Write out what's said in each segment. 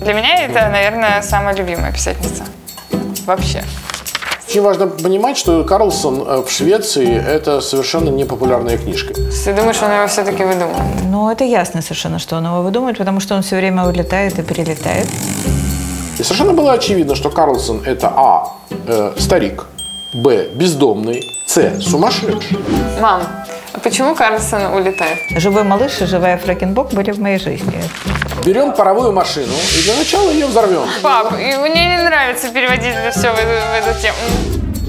Для меня это, наверное, самая любимая писательница. Вообще. Очень важно понимать, что Карлсон э, в Швеции – это совершенно непопулярная книжка. Ты думаешь, он его все-таки выдумал? Ну, это ясно совершенно, что он его выдумает, потому что он все время улетает и перелетает. И совершенно было очевидно, что Карлсон – это А. Э, старик, Б. бездомный, С. сумасшедший. Мам, почему Карлсон улетает? Живой малыш и живая Фрэкенбок были в моей жизни. Берем паровую машину и для начала ее взорвем. Пап, и мне не нравится переводить это все в эту, в эту тему.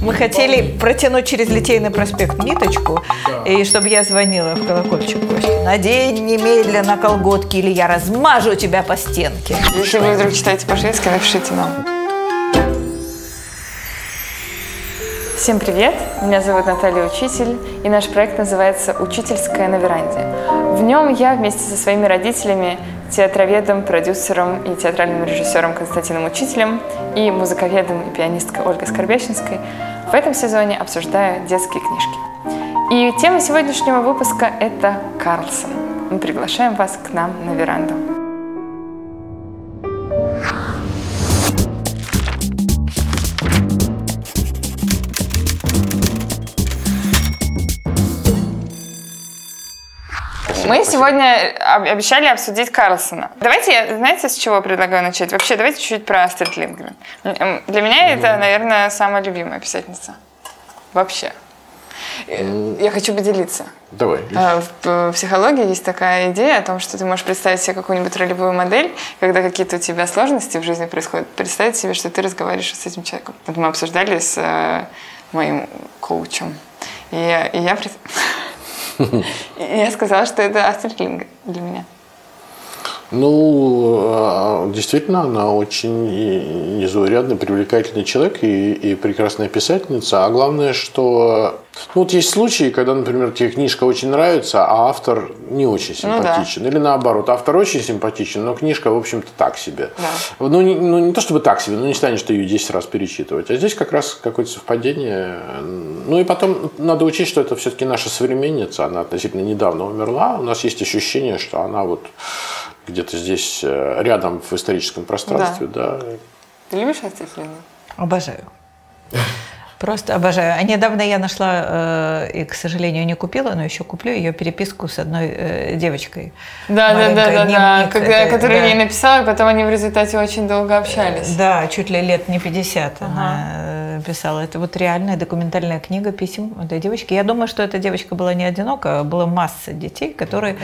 Мы хотели протянуть через Литейный проспект ниточку, и чтобы я звонила в колокольчик Костя. Надень немедленно колготки, или я размажу тебя по стенке. Если вы вдруг читаете по-шведски, напишите нам. Всем привет! Меня зовут Наталья Учитель, и наш проект называется «Учительская на веранде». В нем я вместе со своими родителями, театроведом, продюсером и театральным режиссером Константином Учителем и музыковедом и пианисткой Ольгой Скорбящинской в этом сезоне обсуждаю детские книжки. И тема сегодняшнего выпуска – это Карлсон. Мы приглашаем вас к нам на веранду. Мы сегодня об- обещали обсудить Карлсона. Давайте, я, знаете, с чего предлагаю начать? Вообще, давайте чуть-чуть про Астрид Линдгрен. М, Для меня это, наверное, самая любимая писательница. Вообще. Э, Я хочу поделиться. Давай. А, В психологии есть такая идея о том, что ты можешь представить себе какую-нибудь ролевую модель, когда какие-то у тебя сложности в жизни происходят, представить себе, что ты разговариваешь с этим человеком. Вот мы обсуждали с э, моим коучем. И, я- и я, я сказала, что это Астрид для меня. Ну, э, действительно, она очень незаурядный, привлекательный человек и, и прекрасная писательница. А главное, что... Ну, вот есть случаи, когда, например, тебе книжка очень нравится, а автор не очень Ну да. симпатичен. Или наоборот, автор очень симпатичен, но книжка, в общем-то, так себе. Да. Ну не, ну, не то чтобы так себе, но не станешь ты ее 10 раз перечитывать. А здесь как раз какое-то совпадение. Ну и потом надо учесть, что это все-таки наша современница. Она относительно недавно умерла. У нас есть ощущение, что она вот где-то здесь э, рядом в историческом пространстве. Да. Ты любишь Лингрен? Обожаю. Просто обожаю. А недавно я нашла, э, и, к сожалению, не купила, но еще куплю ее переписку с одной э, девочкой. Да, да, да, да, да. Когда, это, который да. ей написала, и потом они в результате очень долго общались. Да, чуть ли лет не 50 она э, писала. Это вот реальная документальная книга писем этой девочки. Я думаю, что эта девочка была не одинока, а была масса детей, которые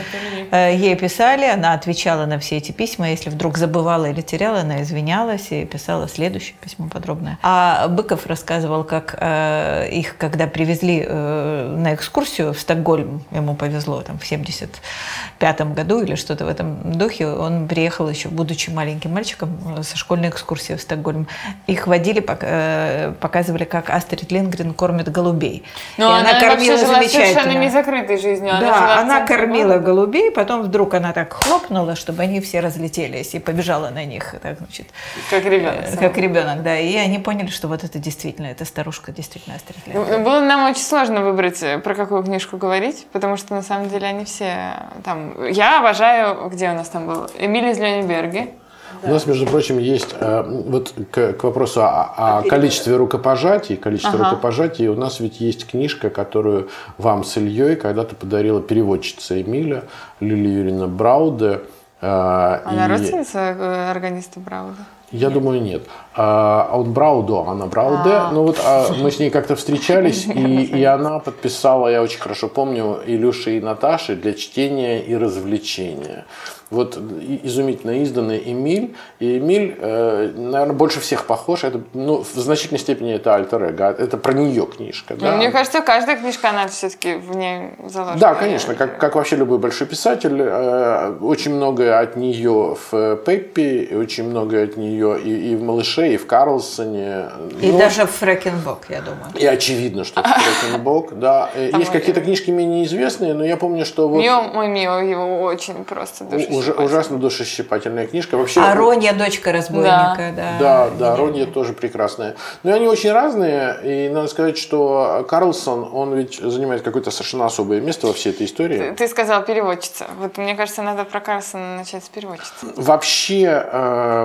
э, ей писали, она отвечала на все эти письма. Если вдруг забывала или теряла, она извинялась и писала следующее письмо подробное. А Быков рассказывал, как э, их, когда привезли э, на экскурсию в Стокгольм, ему повезло там в 75 году или что-то в этом духе, он приехал еще, будучи маленьким мальчиком, со школьной экскурсии в Стокгольм. Их водили, э, показывали, как Астрид Лингрен кормит голубей. Но И она, вообще жила совершенно не замечательно. закрытой жизнью. Она, Да, она кормила города. голубей, потом вдруг она так хлопнула, чтобы они все разлетелись, и побежала на них, так, значит, Как ребенок. э, как ребенок, да. И они поняли, что вот это действительно, эта старушка действительно Астрид Ну, Лингрен. Было нам очень сложно выбрать, э, про какую книжку говорить, потому что на самом деле они все там. Я обожаю, где у нас там был? Эмиль из Лёниберги. У нас, между прочим, есть э, вот к, к вопросу о, о количестве рукопожатий. Количество Ага. рукопожатий. У нас ведь есть книжка, которую вам с Ильей когда-то подарила переводчица Эмиля Лилия Юрьевна Брауде. Э, Она и- родственница э, органиста Брауда. Я думаю, нет. А он Браудо, она Брауде. А. Ну вот а, мы с ней как-то встречались, и, и она подписала, я очень хорошо помню, Илюши и Наташи для чтения и развлечения. Вот изумительно изданный Эмиль. И Эмиль, э, наверное, больше всех похож. Это, ну, в значительной степени это альтер эго. Это про нее книжка. Ну, да. Мне кажется, каждая книжка, она все-таки в ней заложена. Да, конечно, как, как вообще любой большой писатель, э, очень многое от нее в Пеппи, очень многое от нее и, и в «Малыше», и в «Карлсоне». И Ну, даже в Фрэкенбок, я думаю. и очевидно, что это Фрэкенбок, да. Есть какие-то книжки менее известные, но я помню, что вот Мио, мой Мио, его очень просто душит. У душещипательная. ужасно душещипательная книжка. Вообще, А Ронья, дочка разбойника, да. Да, да, Ронья тоже прекрасная. Но они очень разные, и надо сказать, что Карлсон, он ведь занимает какое-то совершенно особое место во всей этой истории. Ты сказал переводчица. Вот мне кажется, надо про Карлсона начать с переводчицы. Вообще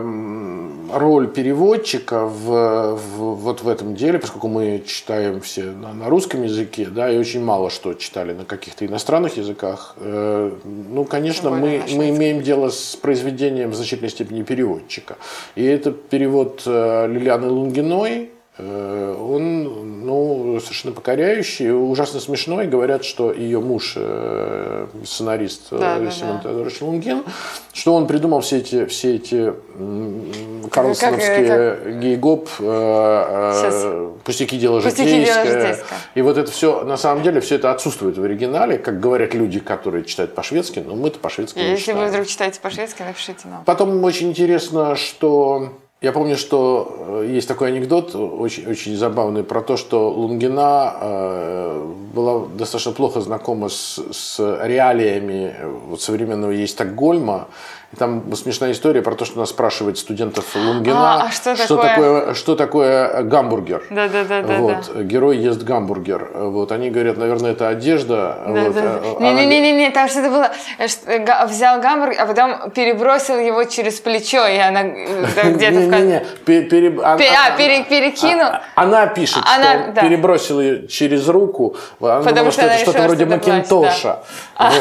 эм, роль переводчика в, в- вот в этом деле, поскольку мы читаем все на, на русском языке, да, и очень мало что читали на каких-то иностранных языках, э, ну, конечно, Тем мы, мы шведском. Имеем дело с произведением в значительной степени переводчика. И это перевод э, Лилианы Лунгиной, Он ну, совершенно покоряющий, ужасно смешной. Говорят, что ее муж, э, сценарист э, Да, Симон да. Теодорович Лунгин, что он придумал все эти, все эти карлсоновские гей-гоп, э, э, Сейчас. пустяки дела житейское. И вот это все, на самом деле, все это отсутствует в оригинале, как говорят люди, которые читают по-шведски, но мы-то по-шведски не Если вы читаем. вдруг читаете по-шведски, напишите нам. Потом очень интересно, что я помню, что э, есть такой анекдот очень, очень забавный про то, что Лунгина э, была достаточно плохо знакома с, с реалиями э, современного ей Стокгольма. И там смешная история про то, что она спрашивает студентов Лунгина, А, а что что такое? такое, что такое гамбургер. Да, да, да, да. Вот, герой ест гамбургер. Вот, они говорят, наверное, это одежда. Да, вот, да, а- да. а она- Не-не-не, там что-то было. э, что, Взял гамбургер, а потом перебросил его через плечо, и она э, да, где-то в пе- пере- а- Пе- а, а- пере- перекинул. а- Она пишет, что да. перебросил ее через руку. Она Потому думала, что это что-то вроде Макинтоша. А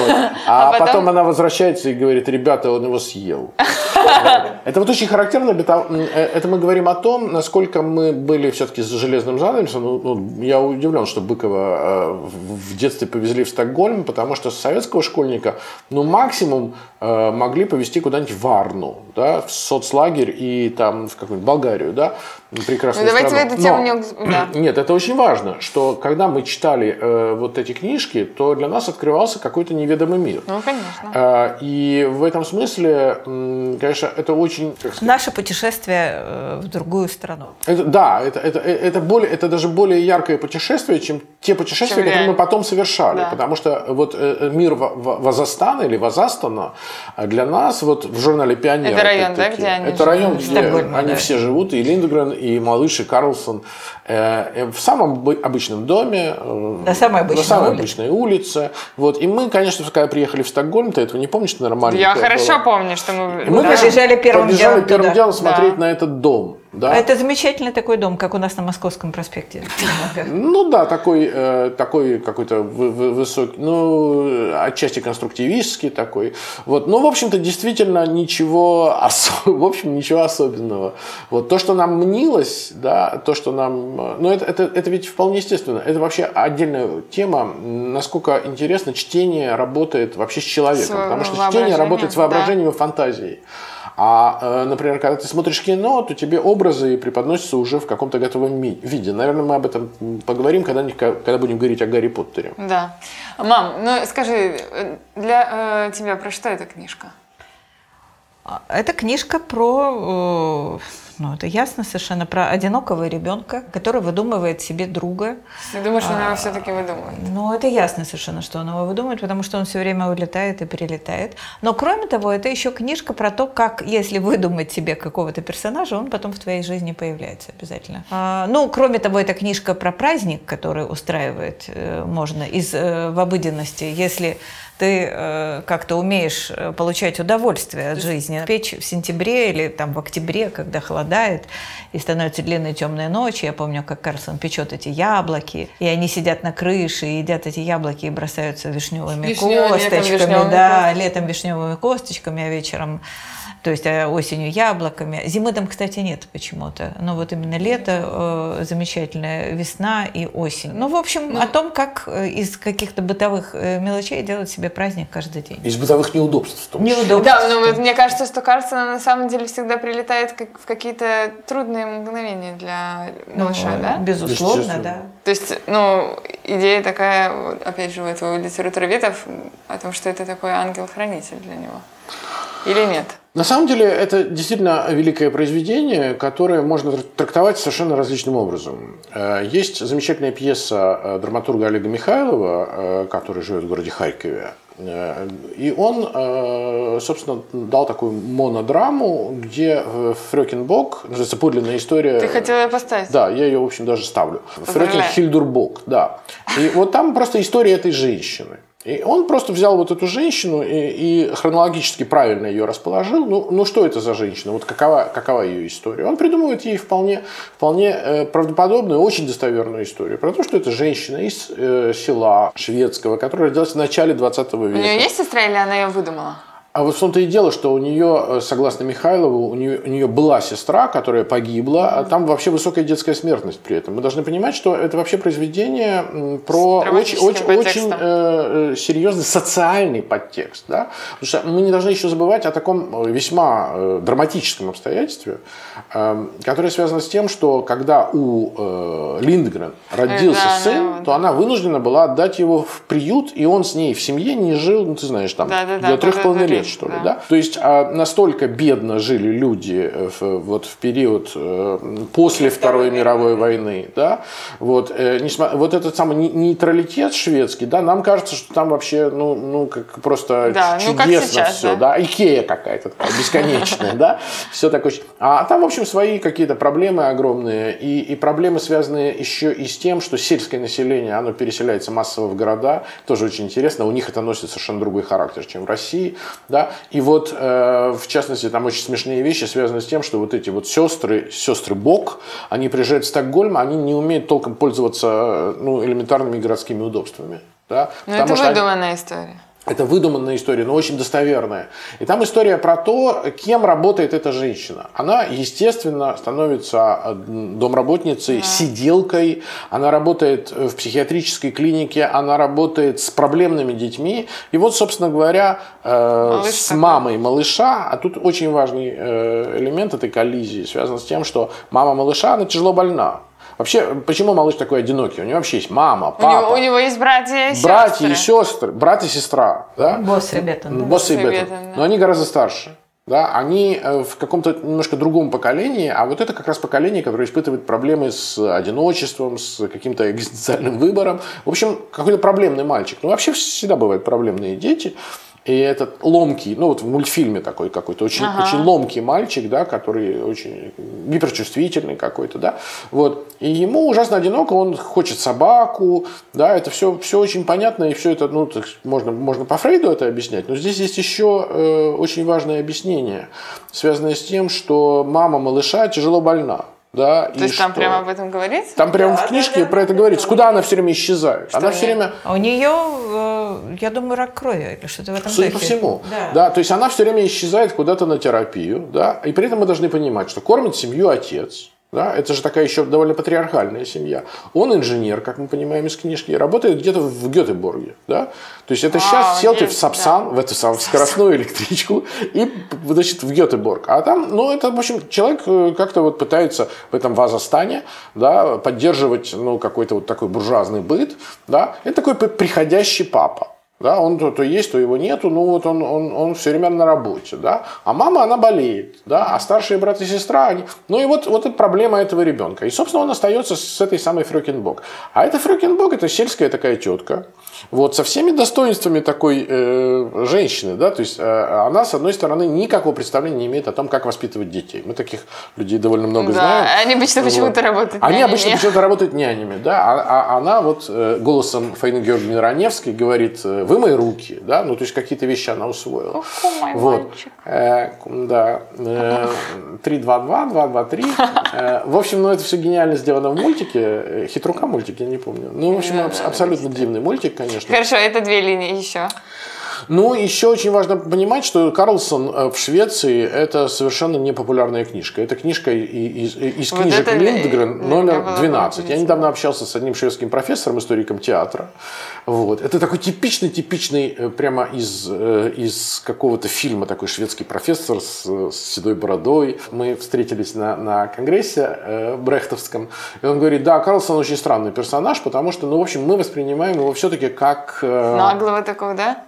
А, потом... она возвращается и говорит, ребята, он его съел. Это вот очень характерно э, это мы говорим о том, насколько мы были все-таки за железным занавесом. Ну, ну, я удивлен, что Быкова э, в детстве повезли в Стокгольм, потому что советского школьника, ну, максимум э, могли повезти куда-нибудь в Варну, да, в соцлагерь и там в какую-нибудь Болгарию, да, прекрасную Ну, давайте страну. в эту тему Но- не да. нет, это очень важно, что когда мы читали э, вот эти книжки, то для нас открывался какой-то неведомый мир. Ну, конечно. Э, и в этом смысле, м, конечно, это очень... как сказать, Наше путешествие э, в другую страну. это- да, это, это, это, более, это даже более яркое путешествие, чем те путешествия, Чем которые реально. мы потом совершали. Да. Потому что вот э, мир Ва- Ва- Вазастана или Вазастана э, для нас вот в журнале «Пионер» Это район, да, где они Это живут? район, где они да. все живут, и Линдгрен, и Малыш, и Карлсон. Э, в самом бы- обычном доме. э, На самой обычной на самой улице. обычной улице. Вот. И мы, конечно, когда приехали в Стокгольм, ты этого не помнишь, ты нормально. Я хорошо помню, что мы... И мы Да. побежали первым побежали делом первым туда. делом смотреть Да. на этот дом. Да? Это замечательный такой дом, как у нас на Московском проспекте. Ну да, такой, э, такой какой-то вы- вы- высокий, ну, отчасти конструктивистский такой. Вот. Ну, в общем-то, действительно ничего, в общем, ничего особенного. Вот. То, что нам мнилось, да, то, что нам... э, Ну, это, это, это ведь вполне естественно. Это вообще отдельная тема, насколько интересно чтение работает вообще с человеком. С потому что чтение работает с да. воображением и фантазией. А, э, например, когда ты смотришь кино, то тебе образы преподносятся уже в каком-то готовом виде. Наверное, мы об этом поговорим, когда, когда будем говорить о Гарри Поттере. Да. Мам, ну скажи, э, для э, тебя про что эта книжка? А, Это книжка про, э, ну это ясно совершенно, про одинокого ребенка, который выдумывает себе друга. Ты думаешь, что А. она все-таки выдумывает? Ну, это ясно совершенно, что он его выдумает, потому что он все время улетает и перелетает. Но кроме того, это еще книжка про то, как, если выдумать себе какого-то персонажа, он потом в твоей жизни появляется обязательно. А, ну, кроме того, это книжка про праздник, который устраивать э, можно из э, в обыденности, если ты э, как-то умеешь э, получать удовольствие от жизни. Печь в сентябре или там в октябре, когда холодает и становятся длинные темные ночи. Я помню, как Карлсон печет эти яблоки, и они сидят на крыше и едят эти яблоки и бросаются вишневыми летом косточками. вишневыми да, косточками. летом вишневыми косточками, а вечером то есть а осенью яблоками. Зимы там, кстати, нет почему-то. Но вот именно лето, э, замечательная весна и осень. Ну, в общем, о том, как э, из каких-то бытовых э, мелочей делать себе праздник каждый день. Из бытовых неудобств. в том числе. Неудобно. Да, но вот мне кажется, что Карлсон на самом деле всегда прилетает как в какие-то трудные мгновения для малыша, да? Безусловно, да. То есть, ну, идея такая, вот, опять же, у этого литературоведов о том, что это такой ангел-хранитель для него. Или нет? На самом деле это действительно великое произведение, которое можно тр- трактовать совершенно различным образом. Э, Есть замечательная пьеса э, драматурга Олега Михайлова, э, который живет в городе Харькове. И он, собственно, дал такую монодраму, где Фрёкинбок, называется подлинная история. Ты хотела ее поставить? Да, я ее, в общем, даже ставлю. Фрёкин Хильдурбок, да. И вот там просто история этой женщины. И он просто взял вот эту женщину и, и хронологически правильно ее расположил. Ну, ну что это за женщина? Вот какова, какова ее история? Он придумывает ей вполне, вполне э, правдоподобную, очень достоверную историю про то, что это женщина из э, села шведского, которая родилась в начале 20 века. У нее есть сестра или она ее выдумала? А вот в том-то и дело, что у нее, э, согласно Михайлову, у нее, у нее была сестра, которая погибла, а там вообще высокая детская смертность при этом. Мы должны понимать, что это вообще произведение про очень, очень, очень э, э, серьезный социальный подтекст. Да? Потому что мы не должны еще забывать о таком э, весьма э, драматическом обстоятельстве, э, которое связано с тем, что когда у э, Линдгрен родился да, сын, да, то она вынуждена была отдать его в приют, и он с ней в семье не жил, ну ты знаешь, там Да-да-да, до трех с половиной да-да-да, лет, что ли, да. да? То есть а, настолько бедно жили люди э, в, вот в период э, после Второй мировой войны, да? Вот, э, несма- вот этот самый не- нейтралитет шведский, да, нам кажется, что там вообще, ну, ну как просто Да, ч- ну, как чудесно сейчас, все, да. да, Икея какая-то такая бесконечная, да, все такое. А там, в общем, свои какие-то проблемы огромные, и, и проблемы, связанные еще и с тем, что сельское население, оно переселяется массово в города, тоже очень интересно, у них это носит совершенно другой характер, чем в России, да, и вот, э, в частности, там очень смешные вещи связаны с тем, что вот эти вот сестры, сестры Бог, они приезжают в Стокгольм, они не умеют толком пользоваться, э, ну, элементарными городскими удобствами, да, Ну, это что они- выдуманная история. Это выдуманная история, но очень достоверная. И там история про то, кем работает эта женщина. Она, естественно, становится э, домработницей, сиделкой. Она работает в психиатрической клинике, она работает с проблемными детьми. И вот, собственно говоря, э, с мамой малыша, а тут очень важный э, элемент этой коллизии связан с тем, что мама малыша, она тяжело больна. Вообще, почему малыш такой одинокий? У него вообще есть мама, У папа него, у него есть братья и братья и сестры. сестры, брат и сестра, да? Босс Ребетон, да. Босс и и Беттон. Беттон, да. Но они гораздо старше. Да, они э, в каком-то немножко другом поколении, а вот это как раз поколение, которое испытывает проблемы с одиночеством, с каким-то экзистенциальным выбором. В общем, какой-то проблемный мальчик. Ну, вообще всегда бывают проблемные дети. И этот ломкий, ну вот в мультфильме такой какой-то очень, Ага. очень ломкий мальчик, да, который очень гиперчувствительный какой-то, да, вот. И ему ужасно одиноко, он хочет собаку, да, это все, все очень понятно, и все это, ну, так можно, можно по Фрейду это объяснять, но здесь есть еще э, очень важное объяснение, связанное с тем, что мама малыша тяжело больна. Да, То есть там прямо об этом говорится? Там прямо в книжке про это говорится. Куда она все время исчезает? она не? все время А у нее, э, я думаю, рак крови или что-то в этом Судя по духе. всему. Да. Да. то есть она все время исчезает куда-то на терапию, да, и при этом мы должны понимать, что кормит семью отец, да, это же такая еще довольно патриархальная семья. Он инженер, как мы понимаем из книжки, работает где-то в Гетеборге, да. То есть это А, сейчас сел ты в Сапсан, да. в эту самую скоростную электричку и, значит, в Гетеборг. А там, ну, это, в общем, человек э, как-то вот пытается в этом вазостане, да, поддерживать, ну, какой-то вот такой буржуазный быт, да. Это такой приходящий папа. Да, он то, то есть, то его нету, ну вот он, он, он все время на работе, да. А мама, она болеет, да, а старшие брат и сестра, они... Ну и вот, вот это проблема этого ребенка. И, собственно, он остается с этой самой Фрёкинбок. А эта Фрёкинбок, это сельская такая тетка, вот, со всеми достоинствами такой э, женщины, да, то есть э, она, с одной стороны, никакого представления не имеет о том, как воспитывать детей. Мы таких людей довольно много Да, знаем. они обычно почему-то работают Они нянями. обычно почему-то работают нянями, да, а, а она вот э, голосом Фаины Георгиевны Раневской говорит, вы мои руки, да, ну, то есть какие-то вещи она усвоила. Ох, мой Вот. мальчик. Э, да. Э, 3-2-2, 2-2-3. Э, В общем, ну это все гениально сделано в мультике. Хитрука мультик, я не помню. Ну, в общем, абсолютно дивный мультик, конечно. Хорошо, это две линии еще. Ну, еще очень важно понимать, что Карлсон э, в Швеции это совершенно непопулярная книжка. Это книжка из, из Вот книжек Линдгрен номер меня было 12. Я недавно общался с одним шведским профессором, историком театра. Вот. Это такой типичный, типичный, э, прямо из, э, из какого-то фильма такой шведский профессор с, с седой бородой. Мы встретились на, на конгрессе э, брехтовском. И он говорит, да, Карлсон очень странный персонаж, потому что, ну, в общем, мы воспринимаем его все-таки как... э, Наглого такого, да?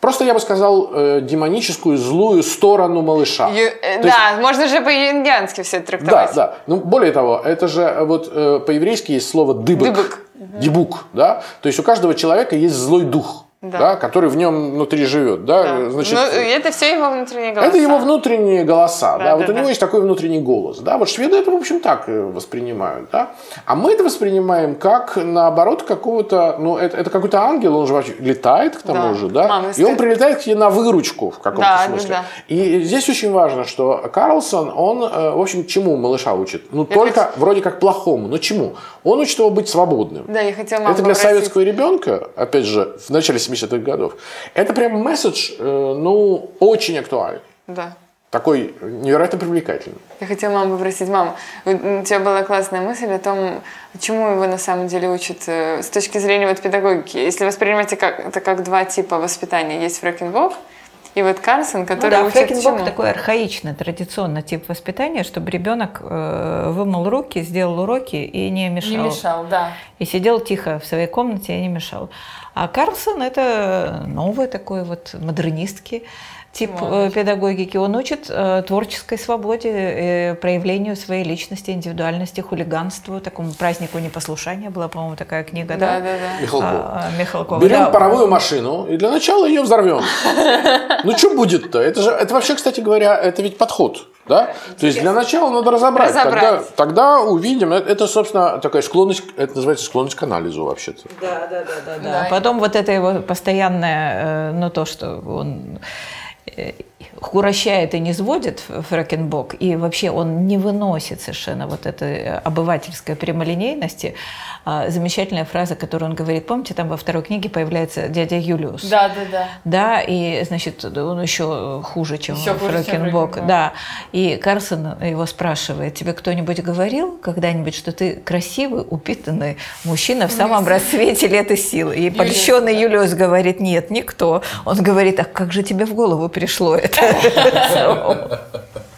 Просто я бы сказал э, демоническую злую сторону малыша. Ю- э, То есть- да, можно же по-юнгиански все Да, трактовать. да. Ну, более того, это же э, вот э, по-еврейски есть слово дыбык. Дыбык. Дебук, да? То есть у каждого человека есть злой дух. Да. Да. который в нем внутри живет. Да? Да. Значит, Ну, это все его внутренние голоса. это его внутренние голоса, да, Да, вот да, у него да. есть такой внутренний голос, да, вот шведы это, в общем, так э, воспринимают, да, а мы это воспринимаем как, наоборот, какого-то, ну, это, это какой-то ангел, он же вообще летает к тому Да. же, да, Мама и он прилетает к тебе на выручку в каком-то Да, да, смысле. да. И здесь очень важно, что Карлсон, он, э, в общем, чему малыша учит? Ну, Я только хочу- вроде как плохому, но чему? Он учит его быть свободным. Да, я хотела Это для советского ребенка, опять же, в начале 70-х годов, это прям месседж, э, ну, очень актуальный. Да. Такой невероятно привлекательный. Я хотела маму попросить, мам, вот у тебя была классная мысль о том, чему его на самом деле учат э, с точки зрения вот педагогики. Если воспринимать это как, это как два типа воспитания. Есть Фрэкенбок и вот Карлсон, Ну который да, учит Фрэкенбок чему? такой архаичный, традиционный тип воспитания, чтобы ребенок э, вымыл руки, сделал уроки и не мешал. Не мешал, да. И сидел тихо в своей комнате и не мешал. А Карлсон это новый такой вот модернистский тип э, Молодец. педагогики. Он учит э, творческой свободе, э, проявлению своей личности, индивидуальности, хулиганству, такому празднику непослушания. Была, по-моему, такая книга, Да, да? да, да. Михалков. А, а, Михалкова. Берем да. паровую машину и для начала ее взорвем. Ну что будет-то? Это же, это вообще, кстати говоря, это ведь подход. Да? То есть для начала надо разобрать. Разобрать. Тогда, тогда увидим. Это, собственно, такая склонность, это называется склонность к анализу вообще-то. Да, да, да, да, да. Да. Потом вот это его постоянное, э, ну то, что он э, урощает и не сводит Фрэкенбок, и вообще он не выносит совершенно вот этой обывательской прямолинейности. А, Замечательная фраза, которую он говорит, помните, там во второй книге появляется дядя Юлиус. Да, да, да. Да, и, значит, он еще хуже, чем Еще хуже, чем. Да. И Карсон его спрашивает, тебе кто-нибудь говорил когда-нибудь, что ты красивый, упитанный мужчина в самом расцвете лет и сил? И польщенный Юлиус говорит, нет, никто. Он говорит, а как же тебе в голову пришло это? so.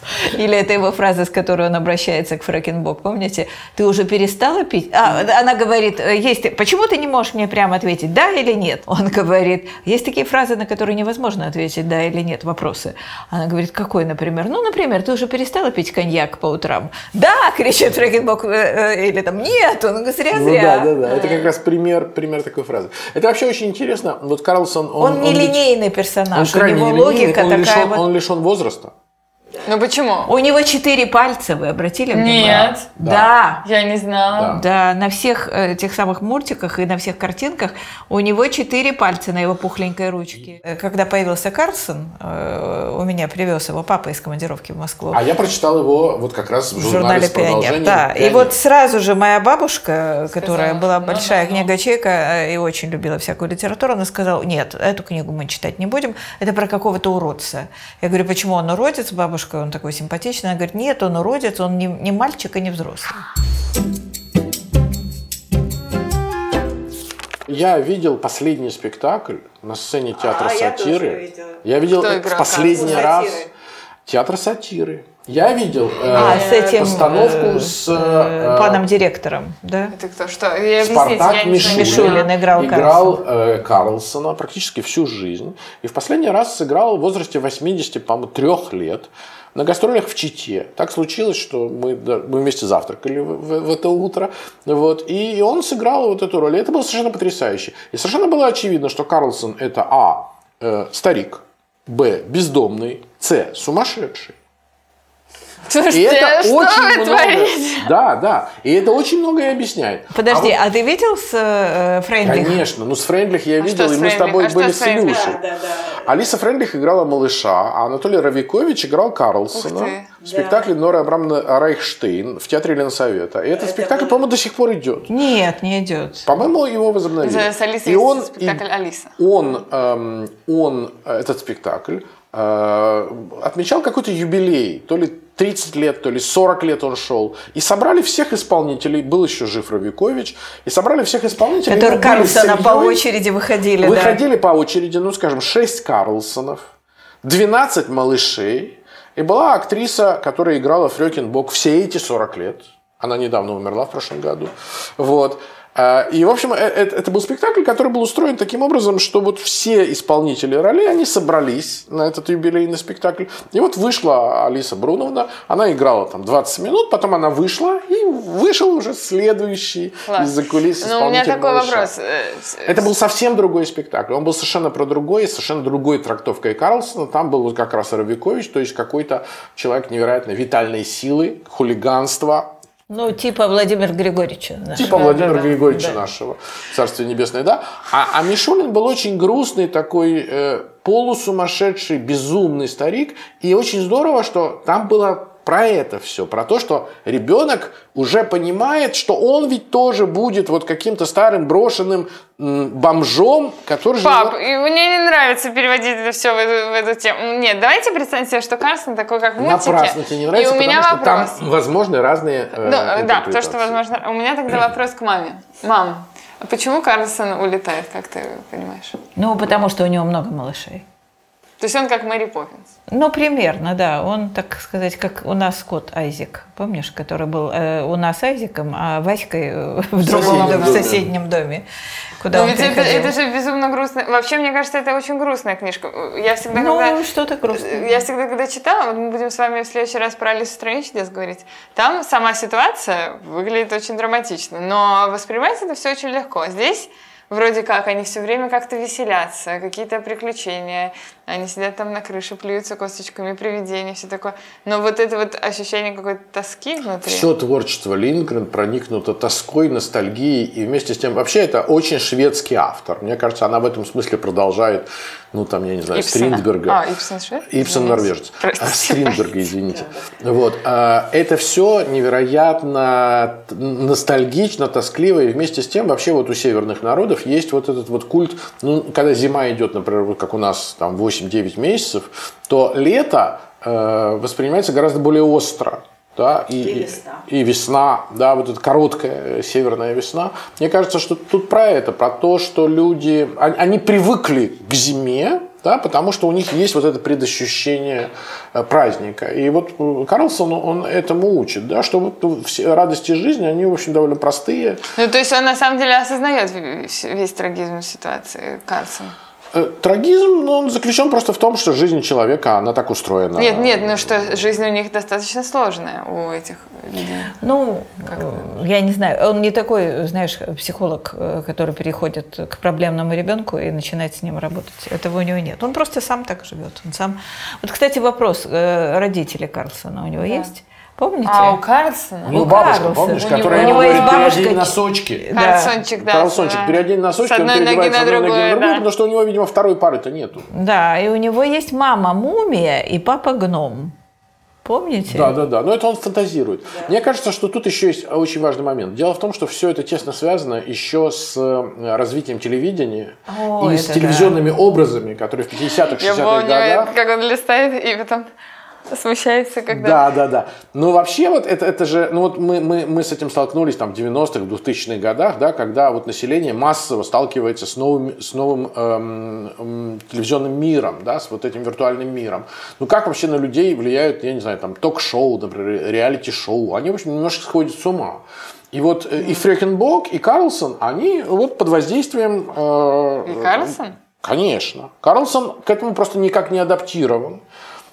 Или это его фраза, с которой он обращается к Фрэкенбок, помните? Ты уже перестала пить? А, она говорит, «Э, есть, почему ты не можешь мне прямо ответить, да или нет? Он говорит, есть такие фразы, на которые невозможно ответить, да или нет, вопросы. Она говорит, какой, например? Ну, например, ты уже перестала пить коньяк по утрам? Да, кричит Фрэкенбок, «э, э», или там, нет, он говорит, Ну зря-зря. да, да, да. Это как раз пример, пример такой фразы. Это вообще очень интересно. Вот Карлсон, он, Он, нелинейный он персонаж, у крайне него логика он такая лишен, вот. он лишен возраста. Ну почему? У него четыре пальца, вы обратили внимание? Нет. Да. Я не знала. Да, на всех э, тех самых мультиках и на всех картинках у него четыре пальца на его пухленькой ручке. Когда появился Карлсон, э, у меня привез его папа из командировки в Москву. А я прочитал его вот как раз в в журнале, журнале с «Пионер». Да, и «Пионер». вот сразу же моя бабушка, которая Сказала, была ну большая да, ну. книгочейка э, и очень любила всякую литературу, она сказала, нет, эту книгу мы читать не будем, это про какого-то уродца. Я говорю, почему он уродец, бабушка, он такой симпатичный. Она говорит, нет, он уродец, он не, не мальчик и не взрослый. Я видел последний спектакль на сцене театра А, я сатиры. тоже видела. Я видел Кто в последний Карлсона? раз Сатиры. театр сатиры. Я видел э, А, с этим постановку э, с э, э, паном директором, да? Это кто? Что? Я Спартак я Мишулин, Мишулин играл играл э, Карлсона практически всю жизнь. И в последний раз сыграл в возрасте 80, по-моему, трех лет на гастролях в Чите. Так случилось, что мы, да, мы вместе завтракали в, в- в это утро. Вот, и он сыграл вот эту роль. И это было совершенно потрясающе. И совершенно было очевидно, что Карлсон это А. э, старик, Б. бездомный, С. сумасшедший. И Слушайте, это что очень вы много. творите? Да, да. И это очень многое объясняет. Подожди, А а, ты видел с э, Фрейндлих? Конечно, ну с Френдлих я А видел, и мы с тобой Фрейндлих? А были с с Фрейндлих? Илюшей. Алиса Френдлих играла малыша, а Анатолий Равикович играл Карлсона в спектакле Норы Абрамовны Райхштейн в театре Ленсовета. И этот спектакль, по-моему, до сих пор идет. Нет, не идет. По-моему, его возобновили. С Алисой и он, спектакль и «Алиса». Он, эм, он, э, этот спектакль, э, отмечал какой-то юбилей. То ли 30 лет, то ли 40 лет он шел. И собрали всех исполнителей. Был еще жив Равикович. И собрали всех исполнителей. Которые Карлсона по очереди выходили. да. Выходили по очереди, ну, скажем, 6 Карлсонов, 12 малышей. И была актриса, которая играла Фрёкинбок все эти 40 лет. Она недавно умерла в прошлом году. Вот. А, И, в общем, э- э- это был спектакль, который был устроен таким образом, что вот все исполнители ролей, они собрались на этот юбилейный спектакль. И вот вышла Алиса Бруновна, она играла там 20 минут, потом она вышла, и вышел уже следующий из-за кулис Ну, у меня исполнитель такой «Малыша». вопрос. Э, Это был совсем другой спектакль. Он был совершенно про другой, совершенно другой трактовкой Карлсона. Там был как раз Робикович, то есть какой-то человек невероятной витальной силы, хулиганства, Ну, типа Владимир Григорьевича. нашего. типа Владимира да, да. Григорьевича нашего, Царствие Небесное, да. А, а Мишулин был очень грустный такой э, полусумасшедший, безумный старик. И очень здорово, что там было про это все, про то, что ребенок уже понимает, что он ведь тоже будет вот каким-то старым брошенным бомжом, который Пап, живет и мне не нравится переводить это все в эту, в эту тему. Нет, давайте представим себе, что Карсон такой, как в мультике. Напрасно тебе не нравится, и у меня потому что вопрос. там возможны разные э, да, то, что возможно. У меня тогда вопрос к маме. Мам, а почему Карлсон улетает, как ты понимаешь? Ну, потому что у него много малышей. То есть он как Мэри Поппинс. Ну, примерно, да. Он, так сказать, как у нас кот Айзек, помнишь, который был э, у нас Айзеком, а Васькой э, в другом соседнем доме, в соседнем доме. Куда Но он ведь это, приходил. это же безумно грустно. Вообще, мне кажется, это очень грустная книжка. Я всегда, Ну, когда... что-то грустное. Я всегда, когда читала, вот мы будем с вами в следующий раз про Алису в стране чудес говорить, там сама ситуация выглядит очень драматично, но воспринимается это все очень легко. Здесь вроде как они все время как-то веселятся, какие-то приключения, они сидят там на крыше, плюются косточками, привидения, все такое. Но вот это вот ощущение какой-то тоски внутри. Все творчество Лингрен проникнуто тоской, ностальгией, и вместе с тем, вообще это очень шведский автор. Мне кажется, она в этом смысле продолжает, ну там, я не знаю, Ипсена. Стринберга. А, Ипсен швед? Ипсен норвежец. Простите. А, Стринберга, извините. Вот. а, Это все невероятно ностальгично, тоскливо, и вместе с тем вообще вот у северных народов есть вот этот вот культ, ну, когда зима идет, например, вот как у нас там 8-9 месяцев, то лето э, воспринимается гораздо более остро. Да, и, и, весна. и весна, да, вот эта короткая северная весна. Мне кажется, что тут про это, про то, что люди, они, привыкли к зиме, да, потому что у них есть вот это предощущение э, праздника. И вот э, Карлсон, он этому учит, да, что вот все радости жизни, они, в общем, довольно простые. Ну, то есть он на самом деле осознает весь весь трагизм ситуации, Карлсон. Э, Трагизм, ну, он заключен просто в том, что жизнь человека, она так устроена. Нет, нет, ну что жизнь у них достаточно сложная у этих людей. Ну, э, я не знаю, он не такой, знаешь, психолог, э, который переходит к проблемному ребенку и начинает с ним работать. Этого у него нет. Он просто сам так живет. Он сам. Вот, кстати, вопрос: родители Карлсона у него есть? Помните? А у Карлсона? У него У бабушка, Карлсона. помнишь, У него- которая у ему него говорит, переодень носочки. Да. Карлсончик, да. Карлсончик, да. переодень носочки, С он переодевается на одной ноги другую, на другую, да. потому что у него, видимо, второй пары-то нету. Да, и у него есть мама мумия и папа гном. Помните? Да, да, да. Но это он фантазирует. Мне кажется, что тут еще есть очень важный момент. Дело в том, что все это тесно связано еще с э, развитием телевидения О, и с телевизионными образами, которые в 50-х, 60-х Я помню, годах. как он листает и потом смущается, когда... Да, да, да. Но вообще вот это, это же, ну вот мы, мы, мы с этим столкнулись там в 90-х, 2000-х годах, да, когда вот население массово сталкивается с новым, с новым эм, эм, телевизионным миром, да, с вот этим виртуальным миром. Ну как вообще на людей влияют, я не знаю, там ток-шоу, например, реалити-шоу. Они, в общем, немножко сходят с ума. И вот э, и Фрекенбок, и Карлсон, они вот под воздействием... э, И Карлсон? Конечно. Карлсон к этому просто никак не адаптирован.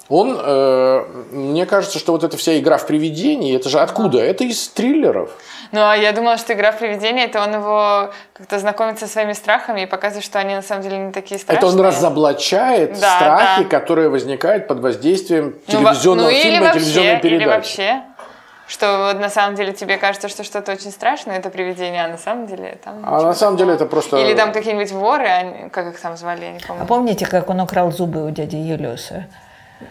Он, э, мне кажется, что вот эта вся игра в привидении, это же откуда? Это из триллеров. Ну, а я думала, что игра в привидение, это он его как-то знакомит со своими страхами и показывает, что они на самом деле не такие страшные. Это он разоблачает Да, страхи, да. которые возникают под воздействием Ну, телевизионного ну, или фильма, вообще, телевизионной Или передачи. вообще, что вот на самом деле тебе кажется, что что-то очень страшное, это привидение, а на самом деле там... А на самом деле это просто... Или там какие-нибудь воры, они- как их там звали, я не помню. А помните, как он украл зубы у дяди Юлиуса?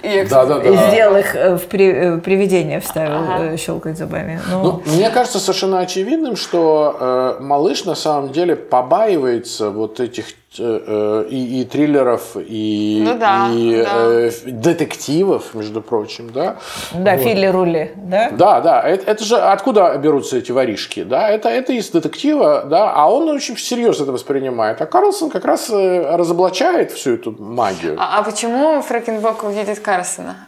И, Да, да, И да. сделал их э, в при- э, привидение, вставил, Ага. э, щелкать зубами. Ну, Ну, мне кажется совершенно очевидным, что э, малыш на самом деле побаивается вот этих и, и триллеров, и, Ну да, и да. э, детективов, между прочим, да. да, Филли Рули, да? Да, да, это, это же откуда берутся эти воришки, да, это, это из детектива, да, а он очень всерьез это воспринимает, а Карлсон как раз э, разоблачает всю эту магию. А, а почему Фрэкенбок увидит Карлсона?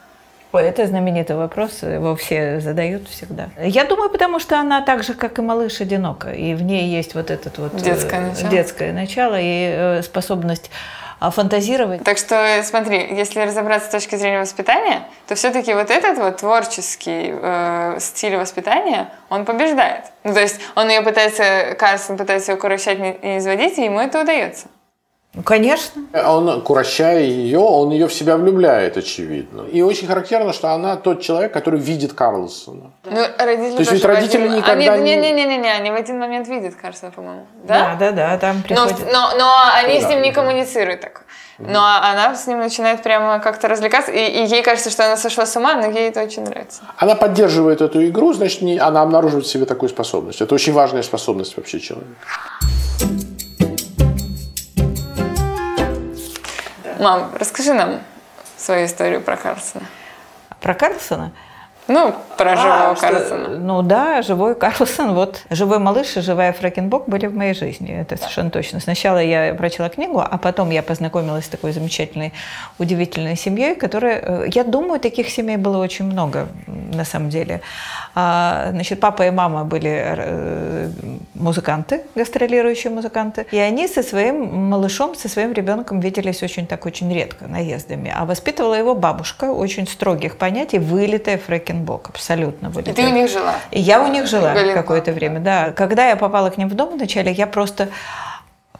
Ой, это знаменитый вопрос, его все задают всегда. Я думаю, потому что она так же, как и малыш, одинока, и в ней есть вот этот вот э, Детское начало. детское начало и э, способность фантазировать. Так что смотри, если разобраться с точки зрения воспитания, то все-таки вот этот вот творческий э, стиль воспитания, он побеждает. Ну, то есть он ее пытается, Карлсон пытается ее укрощать и изводить, и ему это удается. Ну, конечно. Он, курощая ее, он ее в себя влюбляет, очевидно. И очень характерно, что она тот человек, который видит Карлсона. Ну, родители То есть ведь родители один- никогда а, нет, не- не... Не, не, не, они в один момент видят Карлсона, по-моему. Да, Да? да, да, там Но, приходит. но, но они с ним не Да. коммуницируют так. Но она с ним начинает прямо как-то развлекаться, и, и ей кажется, что она сошла с ума, но ей это очень нравится. Она поддерживает эту игру, значит, не, она обнаруживает в себе такую способность. Это очень важная способность вообще человека. Мам, расскажи нам свою историю про Карлсона. Про Карлсона? Ну, про живого А, что- Карлсона. Ну да, живой Карлсон. Вот живой малыш и живая Фрэкенбок были в моей жизни. Это совершенно точно. Сначала я прочла книгу, а потом я познакомилась с такой замечательной, удивительной семьей, которая... э, Я думаю, таких семей было очень много на самом деле. А, Значит, папа и мама были э, музыканты, гастролирующие музыканты. И они со своим малышом, со своим ребенком виделись очень так, очень редко, наездами. А воспитывала его бабушка, очень строгих понятий, вылитая Фрэкенбок, абсолютно И вылитая. ты у них жила. И я у них жила какое-то время, да. Когда я попала к ним в дом вначале, я просто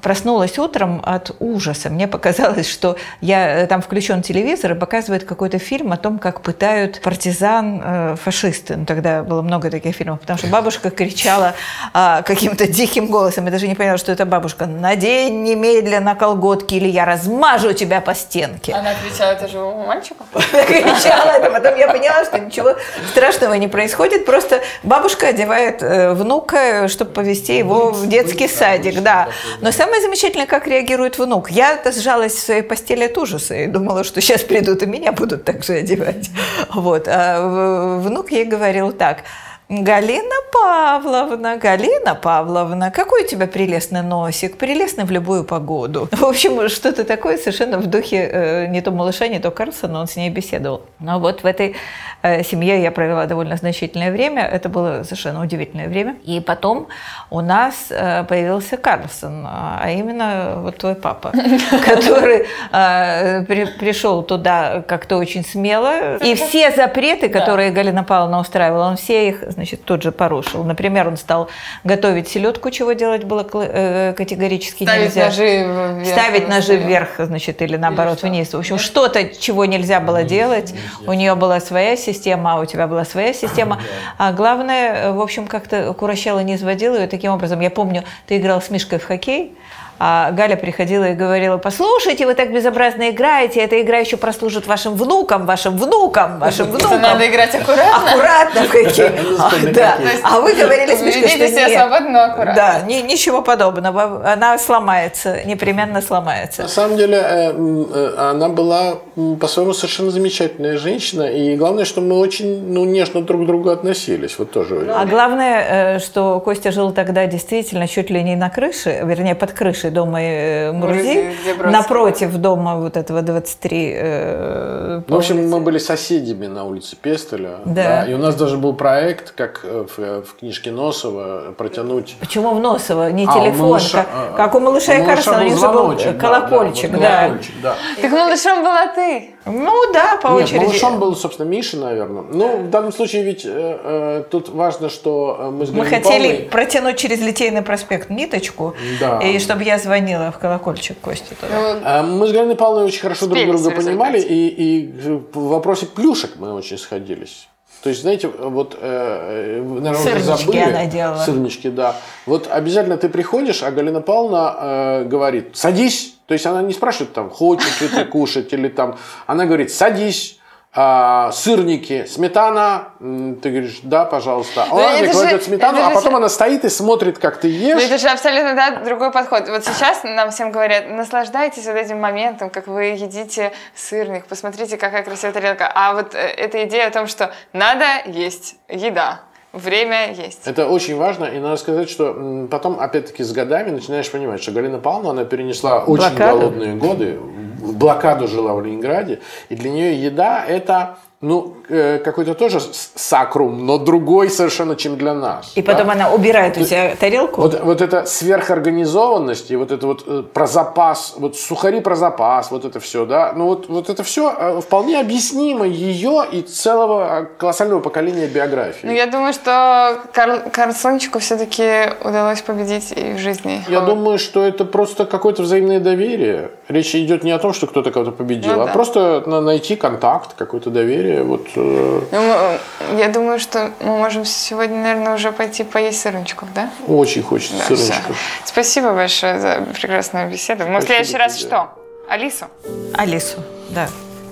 проснулась утром от ужаса. Мне показалось, что я, э, там включен телевизор и показывает какой-то фильм о том, как пытают партизан э, фашисты. Ну, тогда было много таких фильмов, потому что бабушка кричала а, каким-то диким голосом. Я даже не поняла, что это бабушка. «Надень немедленно колготки, или я размажу тебя по стенке». Она отвечала это живому мальчику? кричала это. Потом я поняла, что ничего страшного не происходит. Просто бабушка одевает э, внука, чтобы повезти его в детский садик. Да. Но самое замечательное, как реагирует внук. Я-то сжалась в своей постели от ужаса и думала, что сейчас придут и меня будут так же одевать. Вот. А внук ей говорил так. Галина Павловна, Галина Павловна, какой у тебя прелестный носик, прелестный в любую погоду. В общем, что-то такое совершенно в духе э, не то малыша, не то Карлсона, он с ней беседовал. Но вот в этой семье я провела довольно значительное время, это было совершенно удивительное время. И потом у нас э, появился Карлсон, а именно вот твой папа, который э, при- пришел туда как-то очень смело. И все запреты, которые Галина Павловна устраивала, он все их, значит, тут же порушил. Например, он стал готовить селедку, чего делать было э, категорически Ставить нельзя. ножи вверх. Ставить ножи вверх, значит, или наоборот что? вниз. В общем, что-то, чего нельзя было делать. У нее была своя система, а у тебя была своя система. А главное, э, в общем, как-то Курощала не изводила ее таким образом. Я помню, ты играл с Мишкой в хоккей, а Галя приходила и говорила, послушайте, вы так безобразно играете, эта игра еще прослужит вашим внукам, вашим внукам, вашим Это внукам. надо играть аккуратно. Аккуратно Да. А вы говорили с Мишкой, что себя свободно, но аккуратно. Да, ни- ничего подобного. Она сломается, непременно сломается. На самом деле, э, э, она была по-своему совершенно замечательная женщина. И главное, что мы очень ну, нежно друг к другу относились. Вот тоже. А главное, э, что Костя жил тогда действительно чуть ли не на крыше, вернее, под крышей дома э, Мурзи, Мурзи, напротив дома вот этого 23. э, Ну, в общем, мы были соседями на улице Пестеля. Да. И у нас даже был проект, как э, в, в книжке Носова, протянуть Почему в Носово? Не А, у телефон, малыша, как, а, как у малыша и малыша Карсона, у них же был да, колокольчик, да, вот да. колокольчик, да. Так малышом была ты. Ну да, по Нет, очереди. малышом был, собственно, Миша, наверное. Ну, в данном случае ведь э, э, тут важно, что э, мы с Мы хотели Павловной- протянуть через Литейный проспект ниточку, Да. и чтобы я звонила в колокольчик Кости туда. Ну, А Мы с Галиной Павловной очень хорошо друг Спелись друга в результате. понимали, и, и в вопросе плюшек мы очень сходились. То есть, знаете, вот, э, вы, наверное, уже Сырнички забыли. она делала. Сырнички, да. Вот обязательно ты приходишь, а Галина Павловна э, говорит, садись. То есть, она не спрашивает, там, хочешь ли ты кушать, или там, она говорит, садись. А, сырники, сметана, ты говоришь, да, пожалуйста. Ну, Она это тебе же- кладет сметану, а же потом с- она стоит и смотрит, как ты Ну, ешь. это же абсолютно да, другой подход. Вот сейчас нам всем говорят, наслаждайтесь вот этим моментом, как вы едите сырник, посмотрите, какая красивая тарелка. А вот э, эта идея о том, что надо есть еда, время есть. Это очень важно, и надо сказать, что потом, опять-таки, с годами начинаешь понимать, что Галина Павловна, она перенесла очень Блокаду. голодные годы, в блокаду жила в Ленинграде, и для нее еда – это ну, э, какой-то тоже сакрум, но другой совершенно, чем для нас. И потом да? она убирает у тебя тарелку. Вот, вот эта сверхорганизованность и вот это вот э, про запас, вот сухари про запас, вот это все, да, ну вот, вот это все вполне объяснимо ее и целого э, колоссального поколения биографии. Ну, я думаю, что Карл, Карл Сонечку все-таки удалось победить и в жизни. Я думаю, что это просто какое-то взаимное доверие. Речь идет не о том, что кто-то кого-то победил, Ну а да. просто на- найти контакт, какое-то доверие. Вот, э, Ну, я думаю, что мы можем сегодня, наверное, уже пойти поесть сырничков, да? очень хочется Да, всё. сырочков. Спасибо большое за прекрасную беседу. Мы в следующий раз тебе. что? Алису? Алису, да.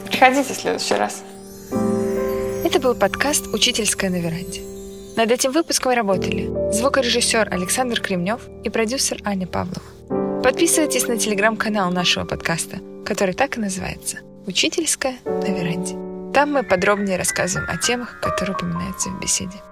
Приходите в следующий раз. Это был подкаст «Учительская на веранде». Над этим выпуском работали звукорежиссер Александр Кремнев и продюсер Аня Павлова. Подписывайтесь на телеграм-канал нашего подкаста, который так и называется «Учительская на веранде». Там мы подробнее рассказываем о темах, которые упоминаются в беседе.